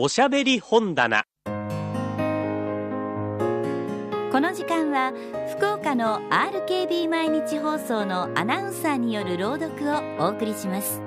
おしゃべり本棚。この時間は福岡の RKB 毎日放送のアナウンサーによる朗読をお送りします。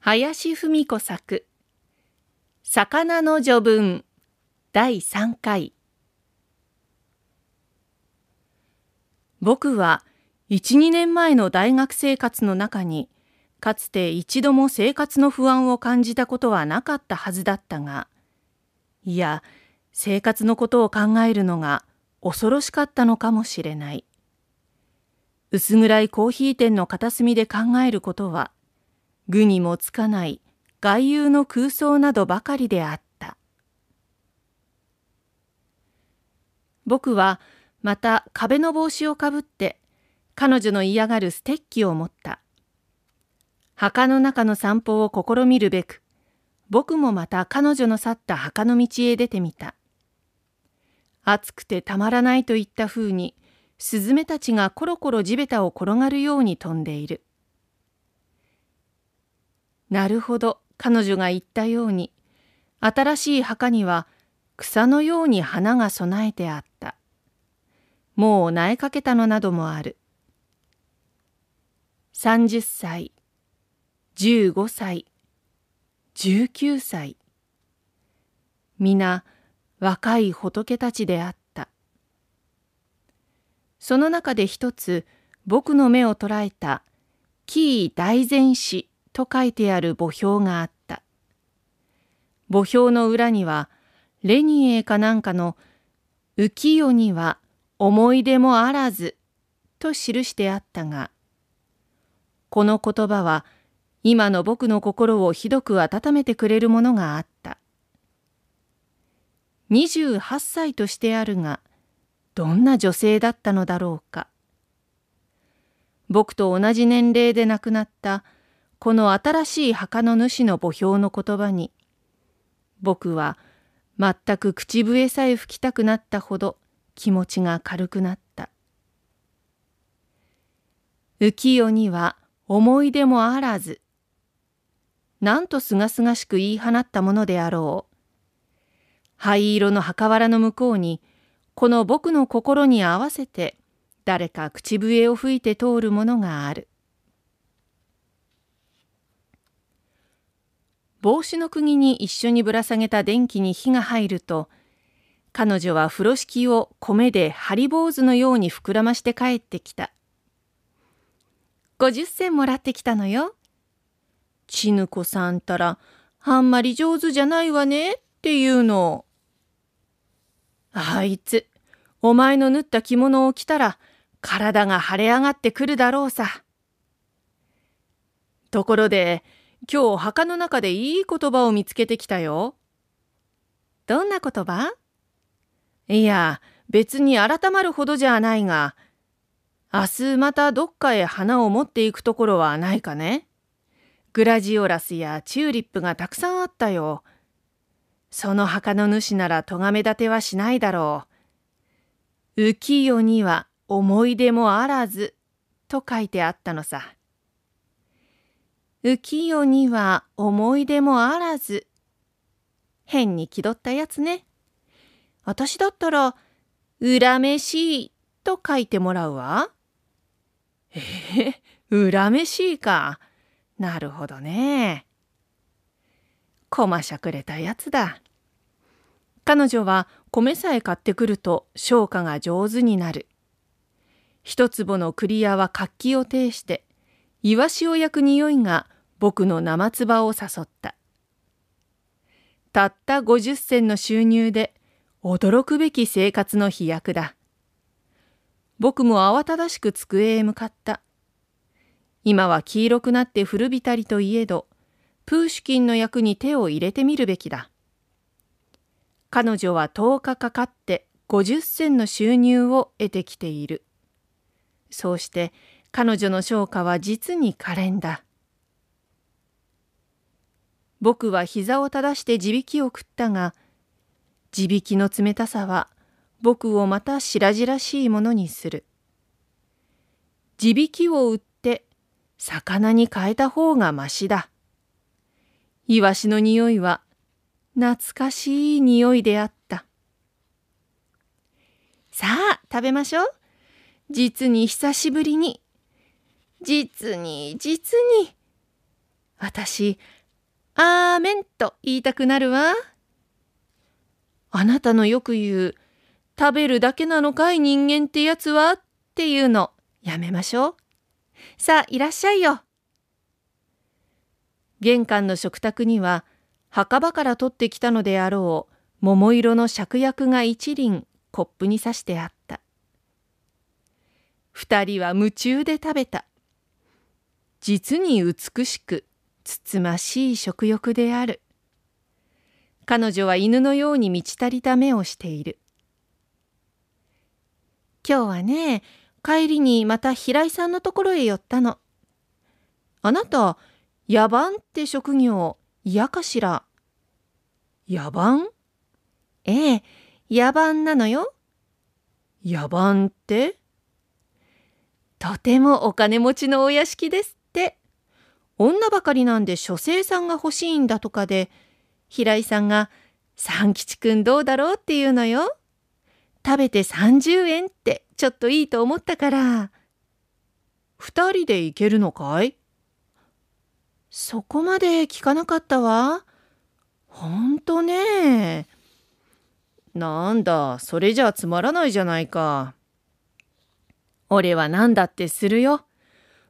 林文子作。魚の序文第3回。僕は12年前の大学生活の中にかつて一度も生活の不安を感じたことはなかったはずだったがいや生活のことを考えるのが恐ろしかったのかもしれない。薄暗いコーヒー店の片隅で考えることは具にもつかない外遊の空想などばかりであった僕はまた壁の帽子をかぶって彼女の嫌がるステッキを持った。墓の中の散歩を試みるべく僕もまた彼女の去った墓の道へ出てみた。暑くてたまらないといったふうにスズメたちがコロコロ地べたを転がるように飛んでいる。なるほど彼女が言ったように新しい墓には草のように花が備えてあった。もう苗かけたのなどもある。30歳15歳19歳。皆若い仏たちであった。その中で一つ僕の目を捉えた「キー大前史」と書いてある墓標があった。墓標の裏には、レニエかなんかの浮世には思い出もあらずと記してあったが、この言葉は今の僕の心をひどく温めてくれるものがあった。28歳としてあるが、どんな女性だったのだろうか。僕と同じ年齢で亡くなったこの新しい墓の主の墓標の言葉に僕は全く口笛さえ吹きたくなったほど気持ちが軽くなった。浮世には思い出もあらず。なんとすがすがしく言い放ったものであろう。灰色の墓藁の向こうに、この僕の心に合わせて誰か口笛を吹いて通るものがある。帽子の釘に一緒にぶら下げた電気に火が入ると、彼女は風呂敷を米で針坊主のように膨らまして帰ってきた。50銭もらってきたのよ。ちぬこさんたら、あんまり上手じゃないわねっていうの。あいつ、お前の縫った着物を着たら、体が腫れ上がってくるだろうさ。ところで、今日墓の中でいい言葉を見つけてきたよ。どんな言葉？いや、別に改まるほどじゃないが、明日またどっかへ花を持っていくところはないかねグラジオラスやチューリップがたくさんあったよ。その墓の主なら咎め立てはしないだろう。浮世には思い出もあらずと書いてあったのさ。浮世には思い出もあらず。変に気取ったやつね。私だったら、恨めしいと書いてもらうわ。えー、恨めしいか。なるほどね。こましゃくれたやつだ。彼女は米さえ買ってくると消化が上手になる。一坪のクリアは活気を呈して、イワシを焼く匂いが僕の生唾を誘った。たった50銭の収入で驚くべき生活の飛躍だ。僕も慌ただしく机へ向かった。今は黄色くなって古びたりといえど、プーシュキンの役に手を入れてみるべきだ。彼女は10日かかって50銭の収入を得てきている。そうして彼女の昇華は実に可憐だ。僕は膝を正して地引きを食ったが、地引きの冷たさは僕をまた白々しいものにする。地引きを売って魚に変えた方がましだ。イワシの匂いは懐かしい匂いであった。さあ食べましょう。実に久しぶりに。実に実に。私、アーメンと言いたくなるわ。あなたのよく言う、食べるだけなのかい人間ってやつは？っていうのやめましょう。さあいらっしゃいよ。玄関の食卓には墓場から取ってきたのであろう桃色の芍薬が一輪コップに刺してあった。二人は夢中で食べた。実に美しくつつましい食欲である。彼女は犬のように満ち足りた目をしている。今日はね、帰りにまた平井さんのところへ寄ったの。あなた、野蛮って職業嫌かしら？野蛮？ええ、野蛮なのよ。野蛮って？とてもお金持ちのお屋敷です。女ばかりなんで書生さんが欲しいんだとかで、平井さんが、三吉くんどうだろうって言うのよ。食べて30円ってちょっといいと思ったから。二人で行けるのかい？そこまで聞かなかったわ。ほんとね。なんだ、それじゃつまらないじゃないか。俺は何だってするよ。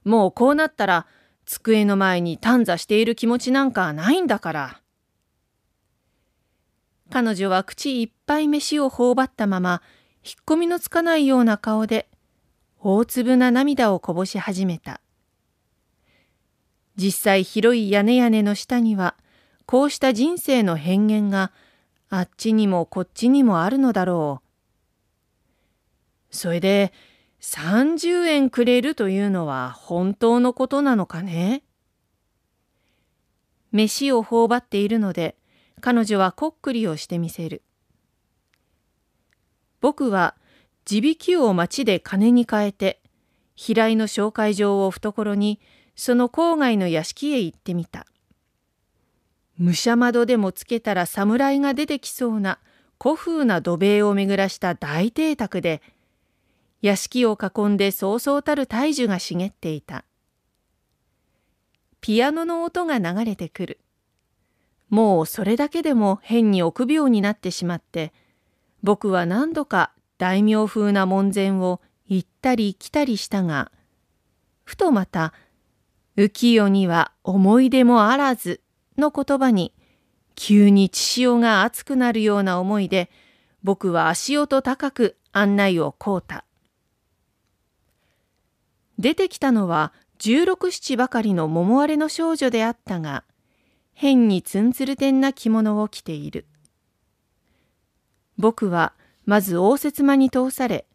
もうこうなったら机の前に短座している気持ちなんかないんだから。彼女は口いっぱい飯を頬張ったまま引っ込みのつかないような顔で大粒な涙をこぼし始めた。実際広い屋根屋根の下にはこうした人生の変幻があっちにもこっちにもあるのだろう。それで30円くれるというのは本当のことなのかね？飯を頬張っているので彼女はこっくりをしてみせる。僕は地引きを町で金に変えて平井の紹介状を懐にその郊外の屋敷へ行ってみた。武者窓でもつけたら侍が出てきそうな古風な土塀を巡らした大邸宅で屋敷を囲んでそうそうたる大樹が茂っていた。ピアノの音が流れてくる。もうそれだけでも変に臆病になってしまって、僕は何度か大名風な門前を行ったり来たりしたが、ふとまた、浮世には思い出もあらずの言葉に、急に血潮が熱くなるような思いで、僕は足音高く案内をこうた。出てきたのは十六七ばかりの桃割れの少女であったが、変にツンツルテンな着物を着ている。僕はまず応接間に通され、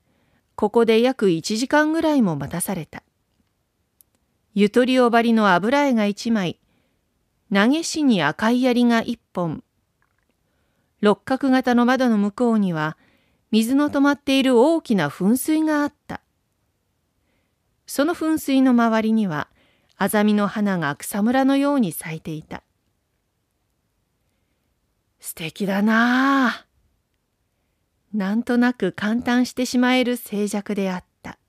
ここで約1時間ぐらいも待たされた。ゆとりおばりの油絵が1枚、投げしに赤い槍が1本、六角型の窓の向こうには、水の止まっている大きな噴水があった。その噴水の周りには、アザミの花が草むらのように咲いていた。素敵だなあ。なんとなく感嘆してしまえる静寂であった。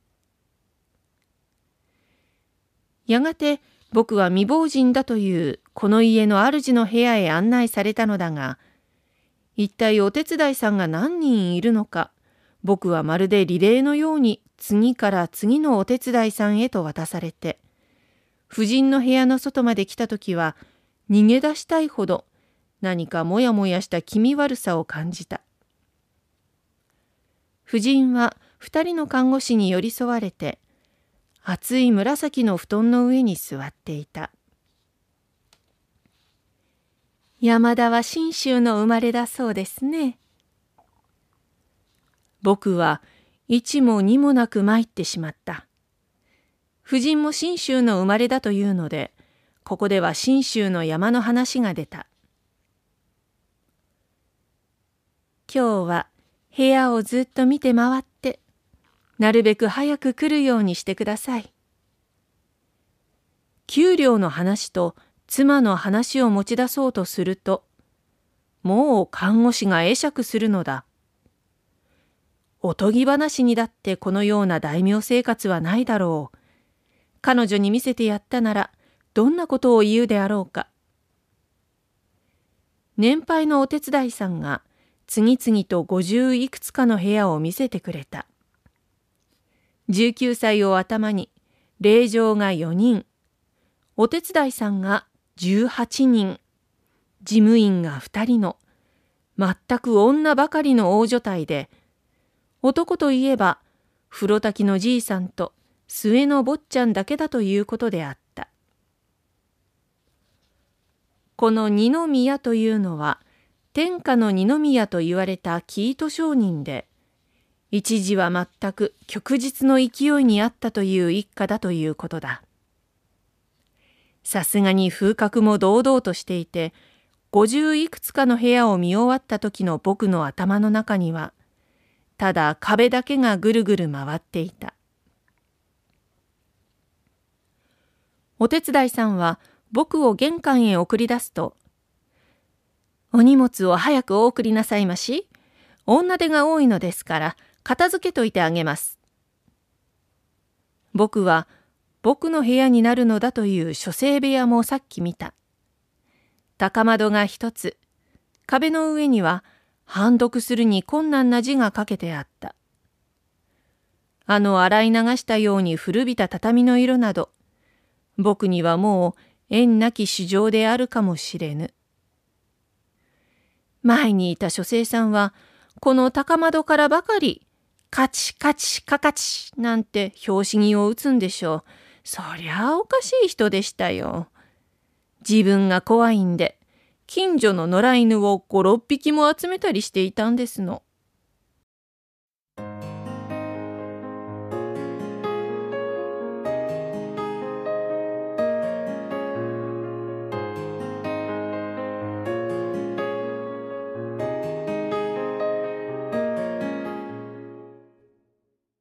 やがて僕は未亡人だというこの家の主の部屋へ案内されたのだが、一体お手伝いさんが何人いるのか、僕はまるでリレーのように次から次のお手伝いさんへと渡されて、夫人の部屋の外まで来た時は逃げ出したいほど何かもやもやした気味悪さを感じた。夫人は二人の看護師に寄り添われて、厚い紫の布団の上に座っていた。山田は信州の生まれだそうですね。僕は一も二もなく参ってしまった。夫人も信州の生まれだというので、ここでは信州の山の話が出た。今日は部屋をずっと見て回って、なるべく早く来るようにしてください。給料の話と妻の話を持ち出そうとすると、もう看護師が会釈するのだ。おとぎ話にだってこのような大名生活はないだろう。彼女に見せてやったなら、どんなことを言うであろうか。年配のお手伝いさんが次々と五十いくつかの部屋を見せてくれた。19歳を頭に、霊場が4人、お手伝いさんが18人、事務員が2人の、全く女ばかりの大所帯で、男といえば、風呂炊きのじいさんと末の坊ちゃんだけだということであった。この二宮というのは、天下の二宮と言われた生糸商人で、一時は全く旭日の勢いにあったという一家だということだ。さすがに風格も堂々としていて、五十いくつかの部屋を見終わった時の僕の頭の中には、ただ壁だけがぐるぐる回っていた。お手伝いさんは僕を玄関へ送り出すと、お荷物を早くお送りなさいまし。女手が多いのですから、片付けといてあげます。僕は僕の部屋になるのだという書生部屋もさっき見た。高窓が一つ、壁の上には判読するに困難な字が書けてあった。あの洗い流したように古びた畳の色など、僕にはもう縁なき市場であるかもしれぬ。前にいた書生さんは、この高窓からばかり、カチカチカカチなんて拍子木を打つんでしょう。そりゃあおかしい人でしたよ。自分が怖いんで、近所の野良犬を5、6匹も集めたりしていたんですの。